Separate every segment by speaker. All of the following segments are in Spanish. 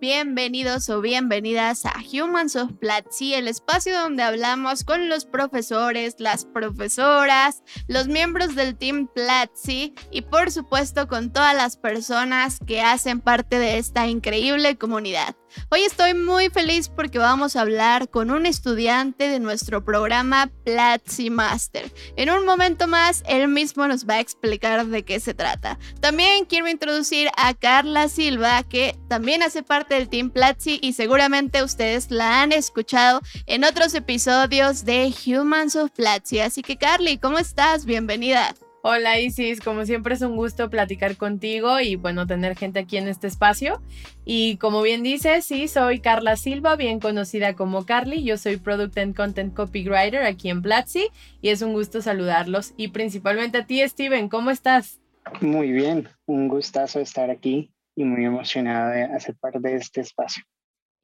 Speaker 1: Bienvenidos o bienvenidas a Humans of Platzi, el espacio donde hablamos con los profesores, las profesoras, los miembros del Team Platzi y por supuesto con todas las personas que hacen parte de esta increíble comunidad. Hoy estoy muy feliz porque vamos a hablar con un estudiante de nuestro programa Platzi Master. En un momento más, él mismo nos va a explicar de qué se trata. También quiero introducir a Carla Silva, que también hace parte del Team Platzi y seguramente ustedes la han escuchado en otros episodios de Humans of Platzi. Así que Carly, ¿cómo estás? Bienvenida.
Speaker 2: Hola Isis, como siempre es un gusto platicar contigo y bueno, tener gente aquí en este espacio. Y como bien dices, sí, soy Carla Silva, bien conocida como Carly. Yo soy Product and Content Copywriter aquí en Platzi y es un gusto saludarlos. Y principalmente a ti, Steven, ¿cómo estás?
Speaker 3: Muy bien, un gustazo estar aquí y muy emocionada de hacer parte de este espacio.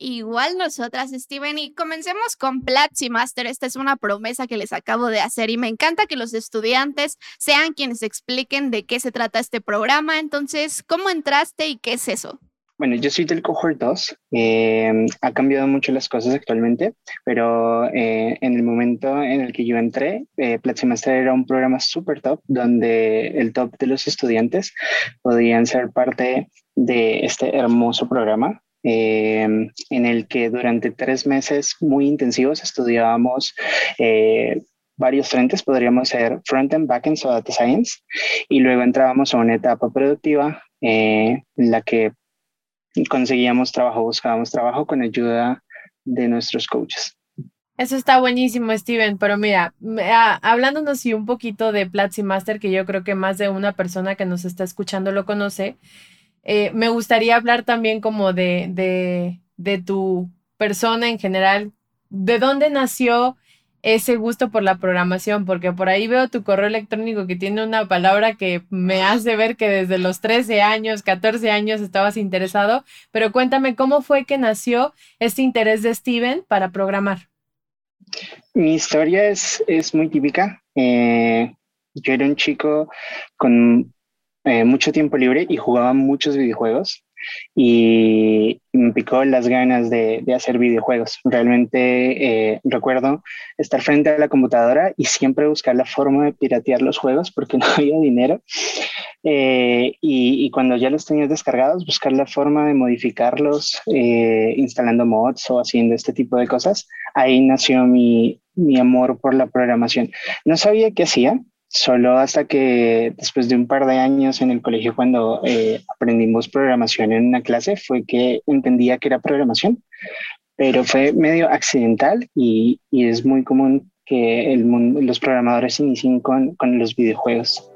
Speaker 1: Igual nosotras, Steven, y comencemos con Platzi Master. Esta es una promesa que les acabo de hacer y me encanta que los estudiantes sean quienes expliquen de qué se trata este programa. Entonces, ¿cómo entraste y qué es eso?
Speaker 3: Bueno, yo soy del cohort 2. Em, ha cambiado mucho las cosas actualmente, pero eh, en el momento en el que yo entré, eh, Platzi Master era un programa súper top, donde el top de los estudiantes podían ser parte de este hermoso programa eh, en el que durante tres meses muy intensivos estudiábamos eh, varios frentes, podríamos ser front-end, back-end o data science, y luego entrábamos a una etapa productiva eh, en la que conseguíamos trabajo, buscábamos trabajo con ayuda de nuestros coaches.
Speaker 2: Eso está buenísimo, Steven, pero mira, ah, hablándonos y un poquito de Platzi Master, que yo creo que más de una persona que nos está escuchando lo conoce, eh, me gustaría hablar también como de, de, de tu persona en general. ¿De dónde nació ese gusto por la programación? Porque por ahí veo tu correo electrónico que tiene una palabra que me hace ver que desde los 13 años, 14 años estabas interesado, pero cuéntame cómo fue que nació este interés de Steven para programar.
Speaker 3: Mi historia es, es muy típica. Eh, yo era un chico con eh, mucho tiempo libre y jugaba muchos videojuegos y me picó las ganas de, hacer videojuegos. Realmente eh, recuerdo estar frente a la computadora y siempre buscar la forma de piratear los juegos porque no había dinero. Eh, y, cuando ya los tenías descargados, buscar la forma de modificarlos instalando mods o haciendo este tipo de cosas. Ahí nació mi, mi amor por la programación. No sabía qué hacía, Solo hasta que después de un par de años en el colegio, cuando eh, aprendimos programación en una clase, fue que entendía que era programación, pero fue medio accidental y, y es muy común que el mundo, los programadores inicien con, con los videojuegos.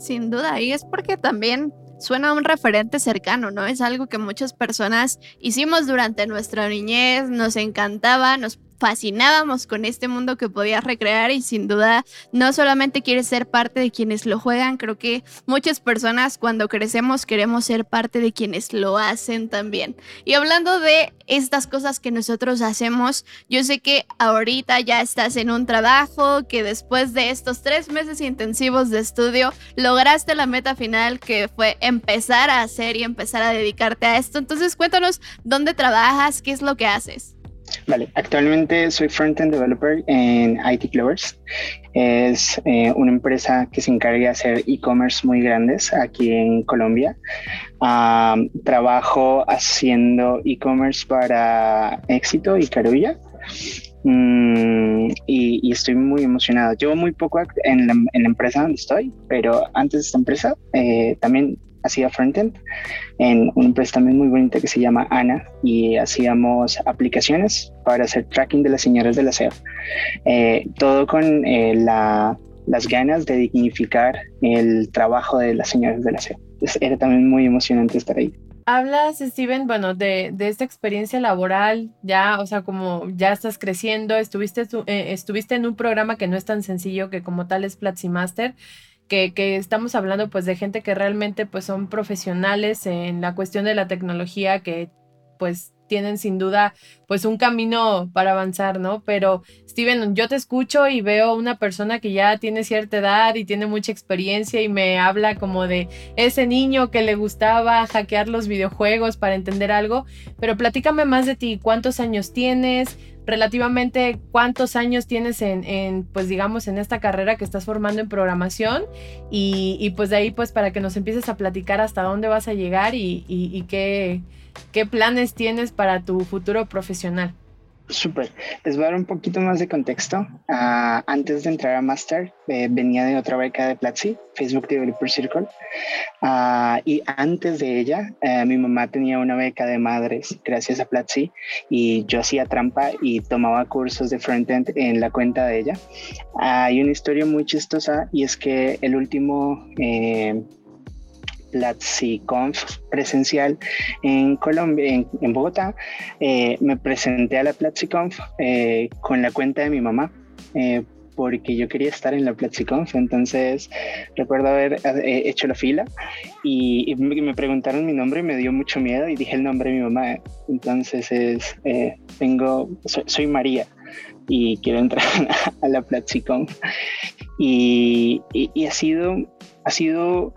Speaker 1: Sin duda, y es porque también suena un referente cercano, ¿no? Es algo que muchas personas hicimos durante nuestra niñez, nos encantaba, nos fascinábamos con este mundo que podías recrear y sin duda no solamente quieres ser parte de quienes lo juegan, creo que muchas personas cuando crecemos queremos ser parte de quienes lo hacen también. Y hablando de estas cosas que nosotros hacemos, yo sé que ahorita ya estás en un trabajo, que después de estos tres meses intensivos de estudio lograste la meta final que fue empezar a hacer y empezar a dedicarte a esto. Entonces cuéntanos dónde trabajas, qué es lo que haces.
Speaker 3: Vale, actualmente soy front-end developer en IT Clovers. Es eh, una empresa que se encarga de hacer e-commerce muy grandes aquí en Colombia. trabajo haciendo e-commerce para Éxito y Carulla. Mm, y, estoy muy emocionado. Llevo muy poco en la, empresa donde estoy, pero antes de esta empresa eh, también hacía frontend en una empresa también muy bonita que se llama Ana y hacíamos aplicaciones para hacer tracking de las señoras del aseo. Eh, todo con eh, las ganas de dignificar el trabajo de las señoras del aseo. era también muy emocionante estar ahí.
Speaker 2: Hablas, Steven, bueno, de, de, esta experiencia laboral, ya, o sea, como ya estás creciendo, estuviste, eh, estuviste en un programa que no es tan sencillo que como tal es Platzi Master, que, estamos hablando pues de gente que realmente pues son profesionales en la cuestión de la tecnología, que pues tienen sin duda pues un camino para avanzar, ¿no? Pero Steven, yo te escucho y veo una persona que ya tiene cierta edad y tiene mucha experiencia y me habla como de ese niño que le gustaba hackear los videojuegos para entender algo, pero platícame más de ti, ¿cuántos años tienes? Relativamente cuántos años tienes en, pues digamos, en esta carrera que estás formando en programación y, y, pues de ahí, pues para que nos empieces a platicar hasta dónde vas a llegar y, y qué, ¿Qué planes tienes para tu futuro profesional?
Speaker 3: Súper. Les voy a dar un poquito más de contexto. Ah, antes de entrar a Master, eh, venía de otra beca de Platzi, Facebook Developer Circle. Ah, y antes de ella, eh, mi mamá tenía una beca de madres gracias a Platzi y yo hacía trampa y tomaba cursos de frontend en la cuenta de ella. hay una historia muy chistosa y es que el último... Eh, PlatziConf presencial en Colombia, en, Bogotá, eh, me presenté a la PlatziConf eh, con la cuenta de mi mamá. Eh, porque yo quería estar en la PlatziConf, entonces recuerdo haber hecho la fila y, me preguntaron mi nombre y me dio mucho miedo y dije el nombre de mi mamá, entonces es, tengo, soy, María y quiero entrar a la PlatziConf y, y, ha sido, ha sido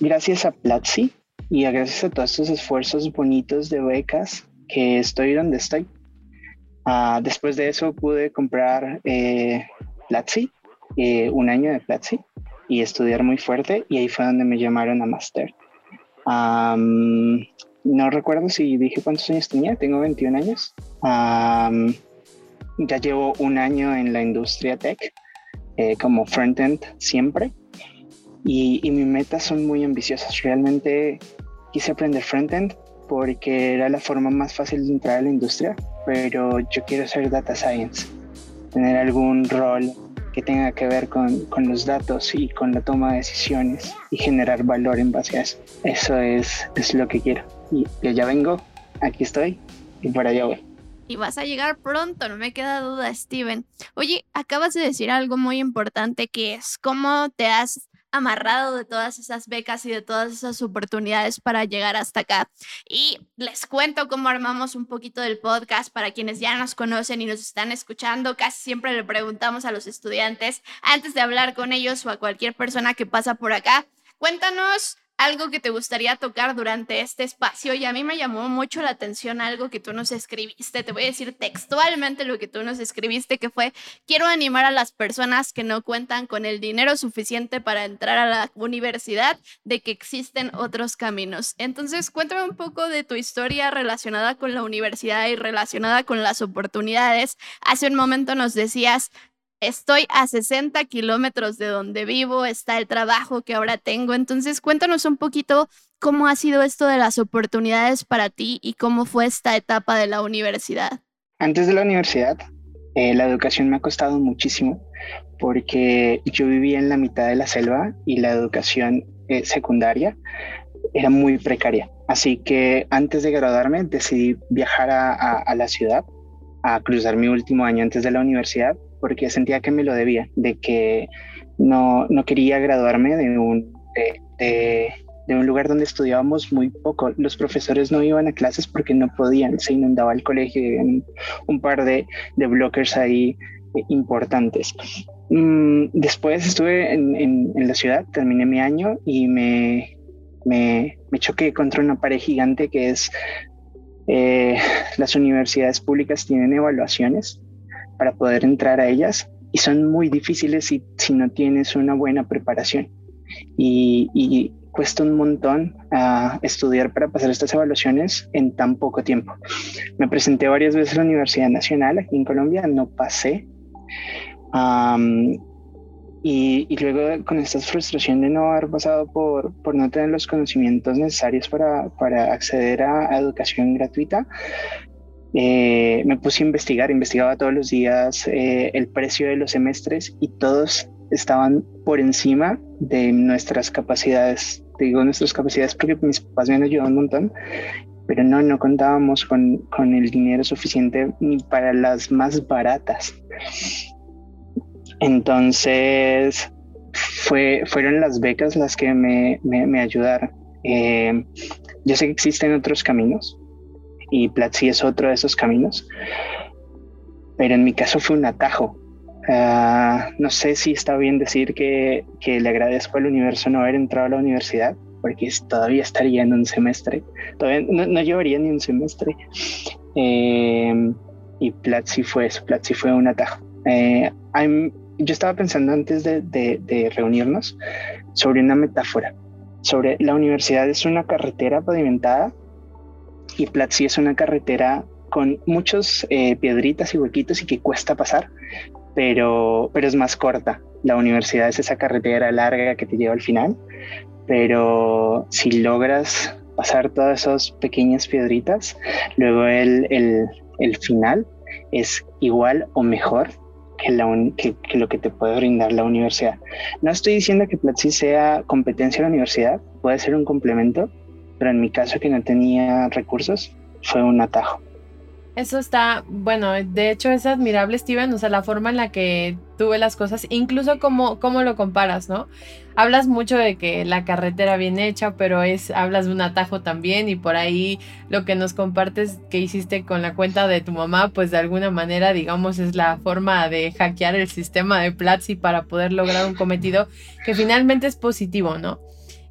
Speaker 3: gracias a Platzi y gracias a todos estos esfuerzos bonitos de becas que estoy donde estoy. Ah, después de eso pude comprar eh, Platzi, eh, un año de Platzi y estudiar muy fuerte y ahí fue donde me llamaron a Master. no recuerdo si dije cuántos años tenía, tengo 21 años. ya llevo un año en la industria tech eh, como frontend siempre y, y mis metas son muy ambiciosas. Realmente quise aprender frontend porque era la forma más fácil de entrar a la industria, pero yo quiero ser data science, tener algún rol que tenga que ver con, con, los datos y con la toma de decisiones y generar valor en base a eso. Eso es, es lo que quiero. Y ya vengo, aquí estoy y por allá voy.
Speaker 1: Y vas a llegar pronto, no me queda duda, Steven. Oye, acabas de decir algo muy importante que es cómo te has amarrado de todas esas becas y de todas esas oportunidades para llegar hasta acá. Y les cuento cómo armamos un poquito del podcast para quienes ya nos conocen y nos están escuchando. Casi siempre le preguntamos a los estudiantes antes de hablar con ellos o a cualquier persona que pasa por acá. Cuéntanos algo que te gustaría tocar durante este espacio y a mí me llamó mucho la atención algo que tú nos escribiste. Te voy a decir textualmente lo que tú nos escribiste, que fue, quiero animar a las personas que no cuentan con el dinero suficiente para entrar a la universidad de que existen otros caminos. Entonces, cuéntame un poco de tu historia relacionada con la universidad y relacionada con las oportunidades. Hace un momento nos decías, estoy a 60 kilómetros de donde vivo, está el trabajo que ahora tengo. Entonces, cuéntanos un poquito cómo ha sido esto de las oportunidades para ti y cómo fue esta etapa de la universidad.
Speaker 3: Antes de la universidad, eh, la educación me ha costado muchísimo porque yo vivía en la mitad de la selva y la educación eh, secundaria era muy precaria. Así que antes de graduarme decidí viajar a, a la ciudad, a cruzar mi último año antes de la universidad porque sentía que me lo debía, de que no, no quería graduarme de un, de, de, un lugar donde estudiábamos muy poco. Los profesores no iban a clases porque no podían, se inundaba el colegio, y un par de, de blockers ahí eh, importantes. Mm, después estuve en, en, la ciudad, terminé mi año y me, me, me choqué contra una pared gigante que es eh, las universidades públicas tienen evaluaciones para poder entrar a ellas y son muy difíciles si, si no tienes una buena preparación. Y, cuesta un montón uh, estudiar para pasar estas evaluaciones en tan poco tiempo. Me presenté varias veces a la Universidad Nacional aquí en Colombia, no pasé. y, y, luego con esta frustración de no haber pasado por, por no tener los conocimientos necesarios para, para acceder a, educación gratuita, eh, me puse a investigar, investigaba todos los días eh, el precio de los semestres y todos estaban por encima de nuestras capacidades. digo nuestras capacidades porque mis papás me han ayudado un montón, pero no, no contábamos con, con el dinero suficiente ni para las más baratas. Entonces, fue, fueron las becas las que me, me, ayudaron. Eh, yo sé que existen otros caminos y Platzi es otro de esos caminos, pero en mi caso fue un atajo. Ah, no sé si está bien decir que, que, le agradezco al universo no haber entrado a la universidad, porque todavía estaría en un semestre, todavía no, llevaría ni un semestre. Eh, y Platzi fue eso, Platzi fue un atajo. Eh, yo estaba pensando antes de, reunirnos sobre una metáfora, sobre la universidad es una carretera pavimentada y Platzi es una carretera con muchos eh, piedritas y huequitos y que cuesta pasar, pero, pero es más corta. La universidad es esa carretera larga que te lleva al final, pero si logras pasar todas esas pequeñas piedritas, luego el, el, el final es igual o mejor que, lo que te puede brindar la universidad. No estoy diciendo que Platzi sea competencia de la universidad, puede ser un complemento, pero en mi caso que no tenía recursos, fue un atajo.
Speaker 2: Eso está, bueno, de hecho es admirable, Steven, o sea, la forma en la que tú ves las cosas, incluso cómo, cómo lo comparas, ¿no? Hablas mucho de que la carretera bien hecha, pero es, hablas de un atajo también y por ahí lo que nos compartes que hiciste con la cuenta de tu mamá, pues de alguna manera, digamos, es la forma de hackear el sistema de Platzi para poder lograr un cometido que finalmente es positivo, ¿no?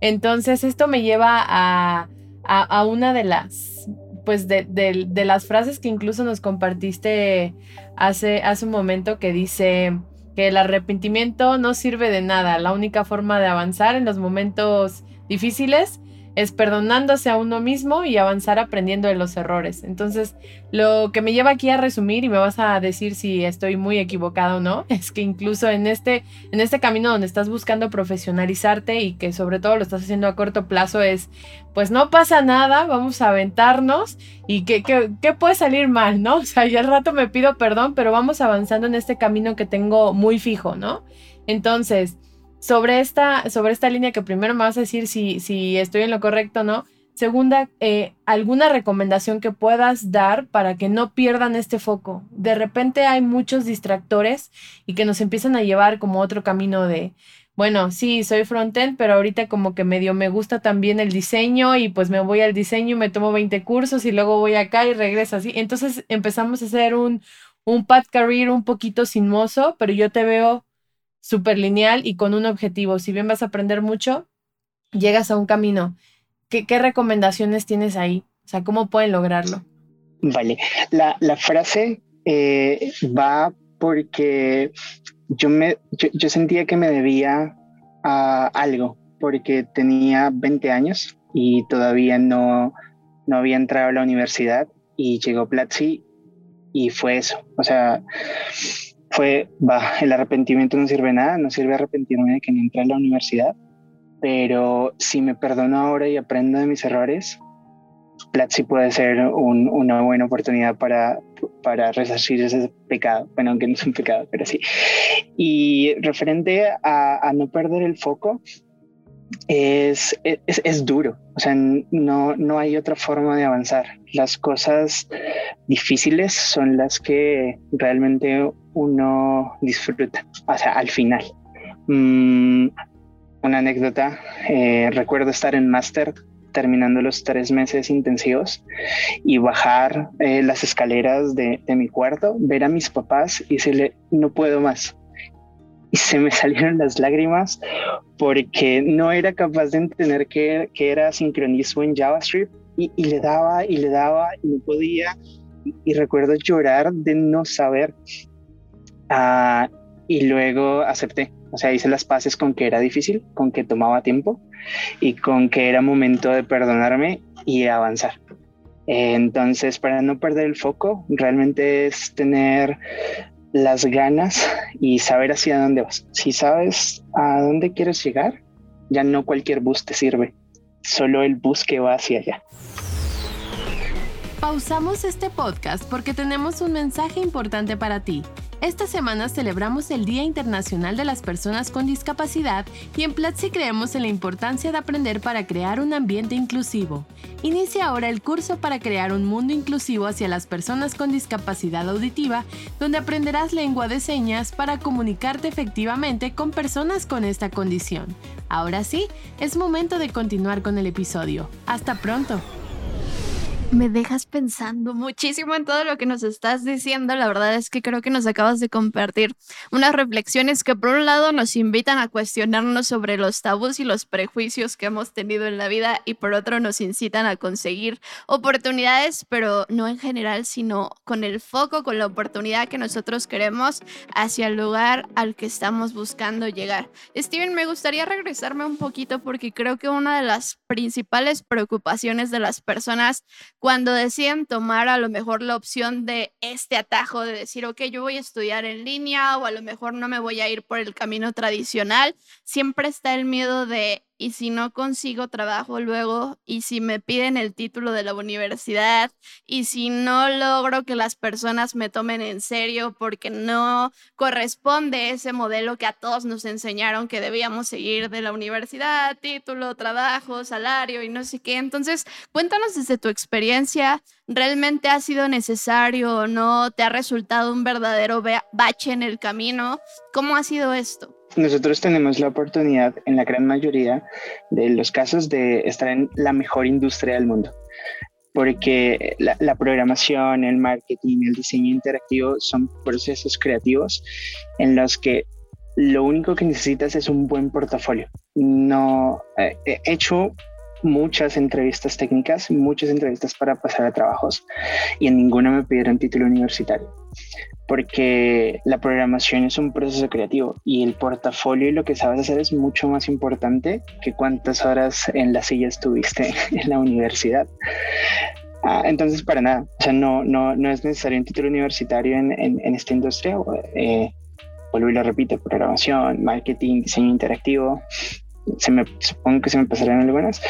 Speaker 2: Entonces, esto me lleva a, a, una de las pues de, de, las frases que incluso nos compartiste hace, hace un momento que dice que el arrepentimiento no sirve de nada, la única forma de avanzar en los momentos difíciles es perdonándose a uno mismo y avanzar aprendiendo de los errores. Entonces, lo que me lleva aquí a resumir, y me vas a decir si estoy muy equivocado o no, es que incluso en este, en este camino donde estás buscando profesionalizarte y que sobre todo lo estás haciendo a corto plazo, es, pues no pasa nada, vamos a aventarnos y que, que, puede salir mal, ¿no? O sea, ya al rato me pido perdón, pero vamos avanzando en este camino que tengo muy fijo, ¿no? Entonces, sobre esta, sobre esta línea que primero me vas a decir si, si estoy en lo correcto o no. Segunda, eh, alguna recomendación que puedas dar para que no pierdan este foco. De repente hay muchos distractores y que nos empiezan a llevar como otro camino de, bueno, sí, soy frontend, pero ahorita como que medio me gusta también el diseño y pues me voy al diseño y me tomo 20 cursos y luego voy acá y regreso así. Entonces empezamos a hacer un, un path career un poquito sinuoso, pero yo te veo súper lineal y con un objetivo. Si bien vas a aprender mucho, llegas a un camino. ¿Qué, recomendaciones tienes ahí? O sea, ¿cómo pueden lograrlo?
Speaker 3: Vale, la, frase eh, va porque yo, me, yo, sentía que me debía a algo, porque tenía 20 años y todavía no, no había entrado a la universidad y llegó Platzi y fue eso. O sea, fue, va, el arrepentimiento no sirve nada, no sirve arrepentirme de que no entré a la universidad, pero si me perdono ahora y aprendo de mis errores, Platzi puede ser una buena oportunidad para, para resarcir ese pecado, bueno, aunque no es un pecado, pero sí. Y referente a, a no perder el foco, es, es, es, duro, o sea, no, no hay otra forma de avanzar. Las cosas difíciles son las que realmente uno disfruta, o sea, al final. Mm, una anécdota, eh, recuerdo estar en máster terminando los tres meses intensivos y bajar eh, las escaleras de, de, mi cuarto, ver a mis papás y decirle, no puedo más, y se me salieron las lágrimas porque no era capaz de entender qué, era sincronismo en JavaScript y, le daba y le daba y no podía. Y, recuerdo llorar de no saber. Ah, y luego acepté. O sea, hice las paces con que era difícil, con que tomaba tiempo y con que era momento de perdonarme y avanzar. Entonces, para no perder el foco, realmente es tener las ganas y saber hacia dónde vas. Si sabes a dónde quieres llegar, ya no cualquier bus te sirve, solo el bus que va hacia allá.
Speaker 2: Pausamos este podcast porque tenemos un mensaje importante para ti. Esta semana celebramos el Día Internacional de las Personas con Discapacidad y en Platzi creemos en la importancia de aprender para crear un ambiente inclusivo. Inicia ahora el curso para crear un mundo inclusivo hacia las personas con discapacidad auditiva, donde aprenderás lengua de señas para comunicarte efectivamente con personas con esta condición. Ahora sí, es momento de continuar con el episodio. Hasta pronto.
Speaker 1: Me dejas pensando muchísimo en todo lo que nos estás diciendo. La verdad es que creo que nos acabas de compartir unas reflexiones que por un lado nos invitan a cuestionarnos sobre los tabús y los prejuicios que hemos tenido en la vida y por otro nos incitan a conseguir oportunidades, pero no en general, sino con el foco, con la oportunidad que nosotros queremos hacia el lugar al que estamos buscando llegar. Steven, me gustaría regresarme un poquito porque creo que una de las principales preocupaciones de las personas cuando deciden tomar a lo mejor la opción de este atajo de decir, ok, yo voy a estudiar en línea o a lo mejor no me voy a ir por el camino tradicional, siempre está el miedo de y si no consigo trabajo luego, y si me piden el título de la universidad, y si no logro que las personas me tomen en serio porque no corresponde ese modelo que a todos nos enseñaron que debíamos seguir de la universidad, título, trabajo, salario y no sé qué. Entonces, cuéntanos desde tu experiencia, ¿realmente ha sido necesario o no? ¿Te ha resultado un verdadero bache en el camino? ¿Cómo ha sido esto?
Speaker 3: Nosotros tenemos la oportunidad en la gran mayoría de los casos de estar en la mejor industria del mundo, porque la, programación, el marketing, el diseño interactivo son procesos creativos en los que lo único que necesitas es un buen portafolio. No eh, he hecho muchas entrevistas técnicas, muchas entrevistas para pasar a trabajos y en ninguna me pidieron título universitario porque la programación es un proceso creativo y el portafolio y lo que sabes hacer es mucho más importante que cuántas horas en la silla estuviste en la universidad. Ah, entonces, para nada, o sea, no, no, no es necesario un título universitario en, en, esta industria. Eh, vuelvo y lo repito, programación, marketing, diseño interactivo. Se me, supongo que se me pasarán algunas,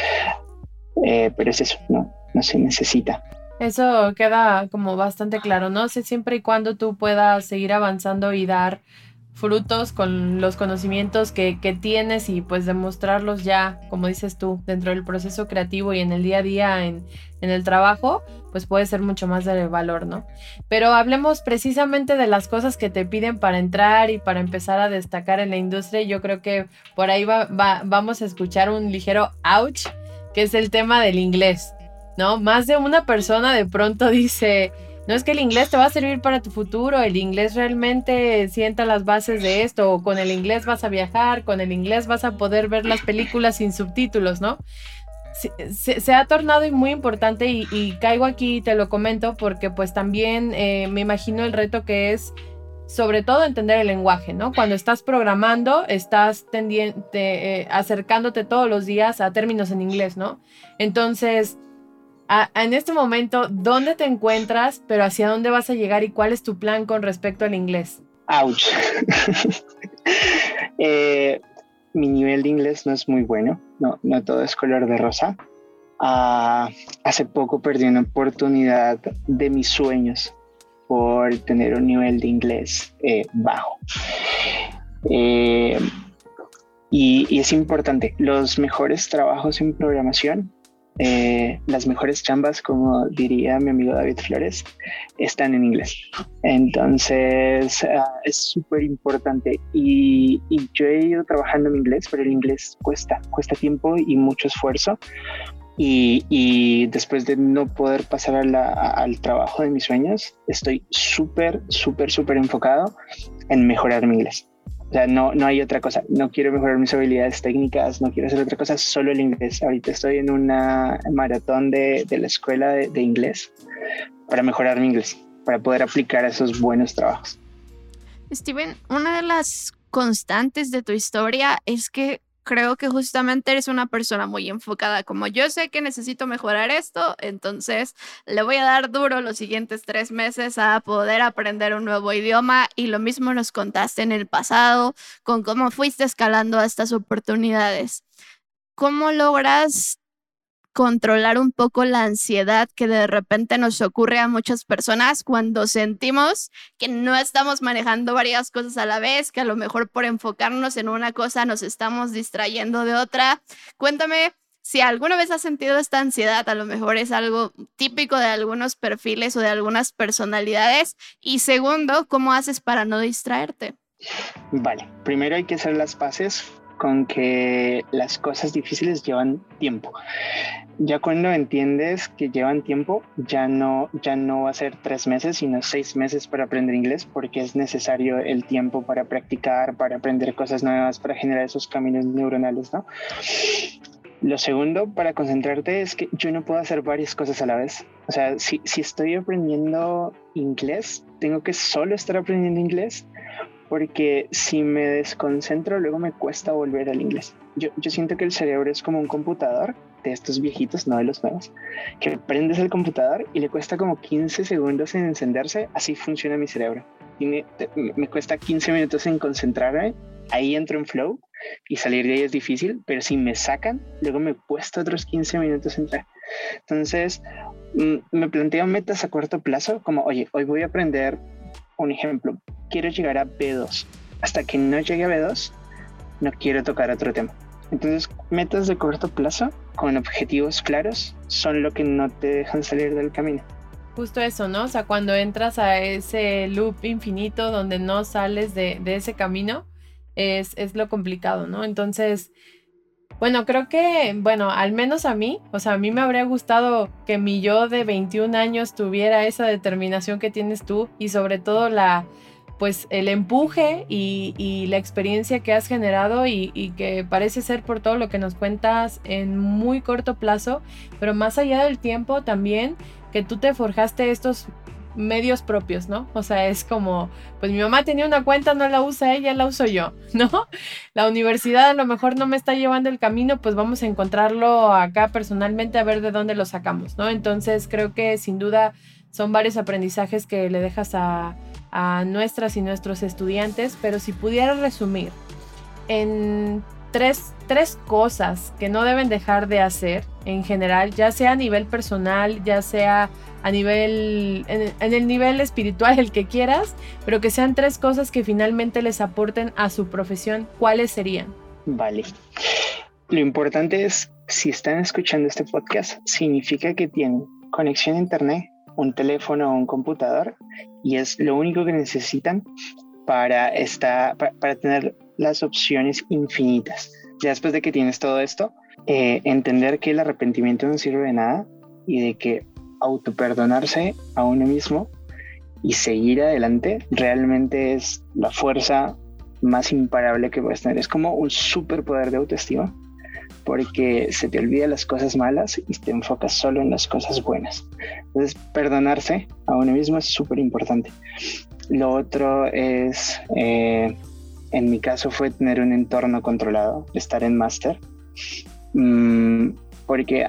Speaker 3: eh, pero es eso, no, no se necesita.
Speaker 2: Eso queda como bastante claro, ¿no? sé, siempre y cuando tú puedas seguir avanzando y dar frutos con los conocimientos que, tienes y pues demostrarlos ya, como dices tú, dentro del proceso creativo y en el día a día en, en el trabajo, pues puede ser mucho más de valor, ¿no? Pero hablemos precisamente de las cosas que te piden para entrar y para empezar a destacar en la industria. Yo creo que por ahí va, vamos a escuchar un ligero ouch, que es el tema del inglés. ¿no? Más de una persona de pronto dice, no es que el inglés te va a servir para tu futuro, el inglés realmente sienta las bases de esto, o con el inglés vas a viajar, con el inglés vas a poder ver las películas sin subtítulos, ¿no? Se, ha tornado muy importante y, caigo aquí y te lo comento porque pues también eh, me imagino el reto que es sobre todo entender el lenguaje, ¿no? Cuando estás programando, estás eh, acercándote todos los días a términos en inglés, ¿no? Entonces, en este momento, ¿dónde te encuentras, pero hacia dónde vas a llegar y cuál es tu plan con respecto al inglés?
Speaker 3: Ouch. Eh, mi nivel de inglés no es muy bueno, no, no todo es color de rosa. Ah, hace poco perdí una oportunidad de mis sueños por tener un nivel de inglés eh, bajo. Eh, y, y, es importante, los mejores trabajos en programación eh, las mejores chambas, como diría mi amigo David Flores, están en inglés. Entonces ah, es súper importante y, yo he ido trabajando en inglés, pero el inglés cuesta, cuesta tiempo y mucho esfuerzo. Y, después de no poder pasar al trabajo de mis sueños, estoy súper, súper, súper enfocado en mejorar mi inglés. O sea, no, no hay otra cosa. No quiero mejorar mis habilidades técnicas, no quiero hacer otra cosa, solo el inglés. Ahorita estoy en una maratón de, de la escuela de, de, inglés para mejorar mi inglés, para poder aplicar esos buenos trabajos.
Speaker 1: Steven, una de las constantes de tu historia es que creo que justamente eres una persona muy enfocada. Como yo sé que necesito mejorar esto, entonces le voy a dar duro los siguientes tres meses a poder aprender un nuevo idioma. Y lo mismo nos contaste en el pasado con cómo fuiste escalando estas oportunidades. ¿Cómo logras controlar un poco la ansiedad que de repente nos ocurre a muchas personas cuando sentimos que no estamos manejando varias cosas a la vez, que a lo mejor por enfocarnos en una cosa nos estamos distrayendo de otra. Cuéntame si alguna vez has sentido esta ansiedad, a lo mejor es algo típico de algunos perfiles o de algunas personalidades. Y segundo, ¿cómo haces para no distraerte?
Speaker 3: Vale, primero hay que hacer las paces con que las cosas difíciles llevan tiempo. Ya cuando entiendes que llevan tiempo, ya no, ya no va a ser tres meses, sino seis meses para aprender inglés, porque es necesario el tiempo para practicar, para aprender cosas nuevas, para generar esos caminos neuronales, ¿no? Lo segundo, para concentrarte, es que yo no puedo hacer varias cosas a la vez. O sea, si, si estoy aprendiendo inglés, tengo que solo estar aprendiendo inglés porque si me desconcentro luego me cuesta volver al inglés. Yo, yo siento que el cerebro es como un computador de estos viejitos, no de los nuevos, que prendes el computador y le cuesta como 15 segundos en encenderse, así funciona mi cerebro. Tiene, me cuesta 15 minutos en concentrarme, ahí entro en flow y salir de ahí es difícil, pero si me sacan, luego me cuesta otros 15 minutos entrar. Entonces, mm, me planteo metas a corto plazo, como, oye, hoy voy a aprender un ejemplo, quiero llegar a B2. Hasta que no llegue a B2, no quiero tocar otro tema. Entonces, metas de corto plazo con objetivos claros son lo que no te dejan salir del camino.
Speaker 2: Justo eso, ¿no? O sea, cuando entras a ese loop infinito donde no sales de, de ese camino, es, es lo complicado, ¿no? Entonces, bueno, creo que, bueno, al menos a mí, o sea, a mí me habría gustado que mi yo de 21 años tuviera esa determinación que tienes tú y sobre todo la, pues el empuje y, la experiencia que has generado y, y, que parece ser por todo lo que nos cuentas en muy corto plazo, pero más allá del tiempo también que tú te forjaste estos medios propios, ¿no? O sea, es como, pues mi mamá tenía una cuenta, no la usa ella, la uso yo, ¿no? La universidad a lo mejor no me está llevando el camino, pues vamos a encontrarlo acá personalmente a ver de dónde lo sacamos, ¿no? Entonces creo que sin duda son varios aprendizajes que le dejas a, a nuestras y nuestros estudiantes, pero si pudiera resumir en tres, tres cosas que no deben dejar de hacer en general, ya sea a nivel personal, ya sea a nivel, en, el nivel espiritual, el que quieras, pero que sean tres cosas que finalmente les aporten a su profesión, ¿cuáles serían?
Speaker 3: Vale. Lo importante es, si están escuchando este podcast, significa que tienen conexión a Internet, un teléfono o un computador, y es lo único que necesitan para, esta, para, tener las opciones infinitas. Ya después de que tienes todo esto, eh, entender que el arrepentimiento no sirve de nada y de que autoperdonarse a uno mismo y seguir adelante realmente es la fuerza más imparable que puedes tener. Es como un superpoder de autoestima porque se te olvidan las cosas malas y te enfocas solo en las cosas buenas. Entonces, perdonarse a uno mismo es súper importante. Lo otro es, eh, en mi caso, fue tener un entorno controlado, estar en máster, mm, porque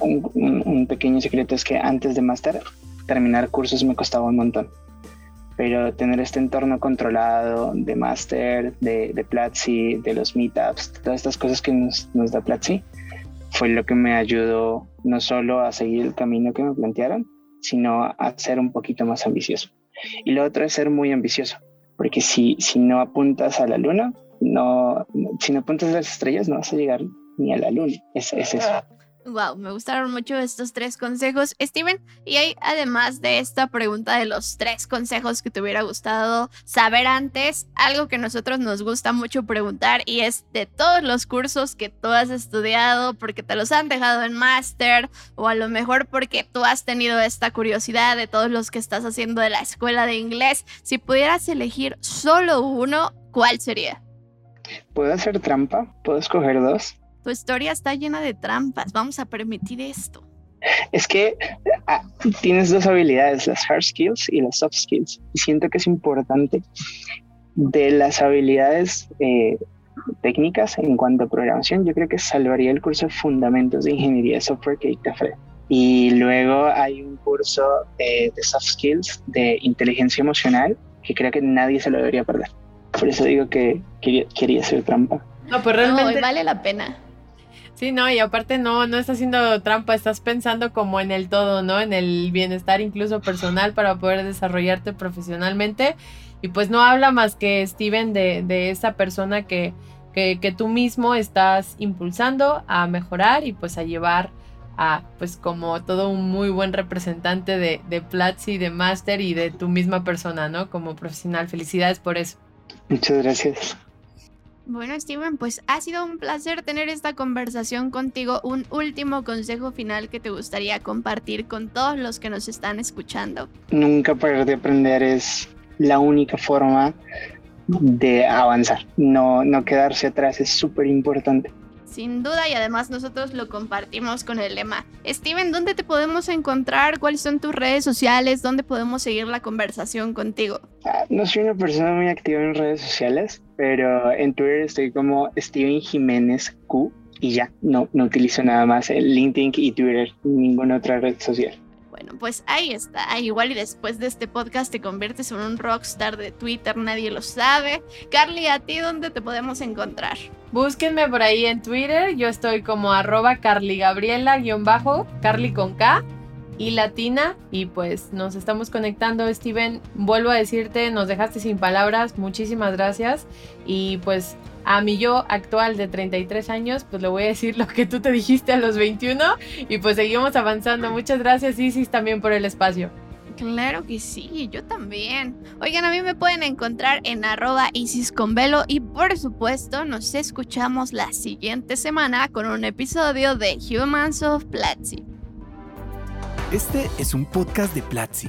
Speaker 3: un, pequeño secreto es que antes de máster, terminar cursos me costaba un montón. Pero tener este entorno controlado de máster, de, de Platzi, de los meetups, todas estas cosas que nos, da Platzi, fue lo que me ayudó no solo a seguir el camino que me plantearon, sino a ser un poquito más ambicioso. Y lo otro es ser muy ambicioso, porque si, si no apuntas a la luna, no, si no apuntas a las estrellas, no vas a llegar ni a la luna. Es, es eso.
Speaker 1: Wow, me gustaron mucho estos tres consejos, Steven. Y hay, además de esta pregunta de los tres consejos que te hubiera gustado saber antes, algo que nosotros nos gusta mucho preguntar y es de todos los cursos que tú has estudiado, porque te los han dejado en máster o a lo mejor porque tú has tenido esta curiosidad de todos los que estás haciendo de la escuela de inglés. Si pudieras elegir solo uno, ¿cuál sería?
Speaker 3: ¿Puedo hacer trampa? ¿Puedo escoger dos?
Speaker 1: Tu historia está llena de trampas. Vamos a permitir esto.
Speaker 3: Es que ah, tienes dos habilidades, las hard skills y las soft skills. Y siento que es importante de las habilidades eh, técnicas en cuanto a programación, yo creo que salvaría el curso de Fundamentos de Ingeniería de Software que dicta Fred. Y luego hay un curso de soft skills de inteligencia emocional que creo que nadie se lo debería perder. Por eso digo que quería, quería hacer trampa.
Speaker 2: No, pues realmente...
Speaker 1: vale la pena.
Speaker 2: Sí, no, y aparte no, no estás haciendo trampa, estás pensando como en el todo, ¿no? En el bienestar incluso personal para poder desarrollarte profesionalmente. Y pues no habla más que Steven de, de esa persona que, que, que, tú mismo estás impulsando a mejorar y pues a llevar a pues como todo un muy buen representante de, de Platzi, de Master y de tu misma persona, ¿no? Como profesional. Felicidades por eso.
Speaker 3: Muchas gracias.
Speaker 1: Bueno, Steven, pues ha sido un placer tener esta conversación contigo. Un último consejo final que te gustaría compartir con todos los que nos están escuchando.
Speaker 3: Nunca parar de aprender es la única forma de avanzar. No, no quedarse atrás es súper importante.
Speaker 1: Sin duda y además nosotros lo compartimos con el lema. Steven, ¿dónde te podemos encontrar? ¿Cuáles son tus redes sociales? ¿Dónde podemos seguir la conversación contigo?
Speaker 3: Ah, no soy una persona muy activa en redes sociales, pero en Twitter estoy como Steven Jiménez Q y ya, no, no utilizo nada más LinkedIn y Twitter, ninguna otra red social.
Speaker 1: Bueno, pues ahí está. Igual y después de este podcast te conviertes en un rockstar de Twitter, nadie lo sabe. Carly, ¿a ti dónde te podemos encontrar?
Speaker 2: Búsquenme por ahí en Twitter. Yo estoy como arroba Carly Gabriela guion bajo, Carly con y latina. Y pues nos estamos conectando, Steven. Vuelvo a decirte, nos dejaste sin palabras. Muchísimas gracias. Y pues a mi yo actual de 33 años, pues le voy a decir lo que tú te dijiste a los 21 y pues seguimos avanzando. Muchas gracias Isis también por el espacio.
Speaker 1: Claro que sí, yo también. Oigan, a mí me pueden encontrar en arroba Isis con velo y por supuesto nos escuchamos la siguiente semana con un episodio de Humans of Platzi.
Speaker 4: Este es un podcast de Platzi,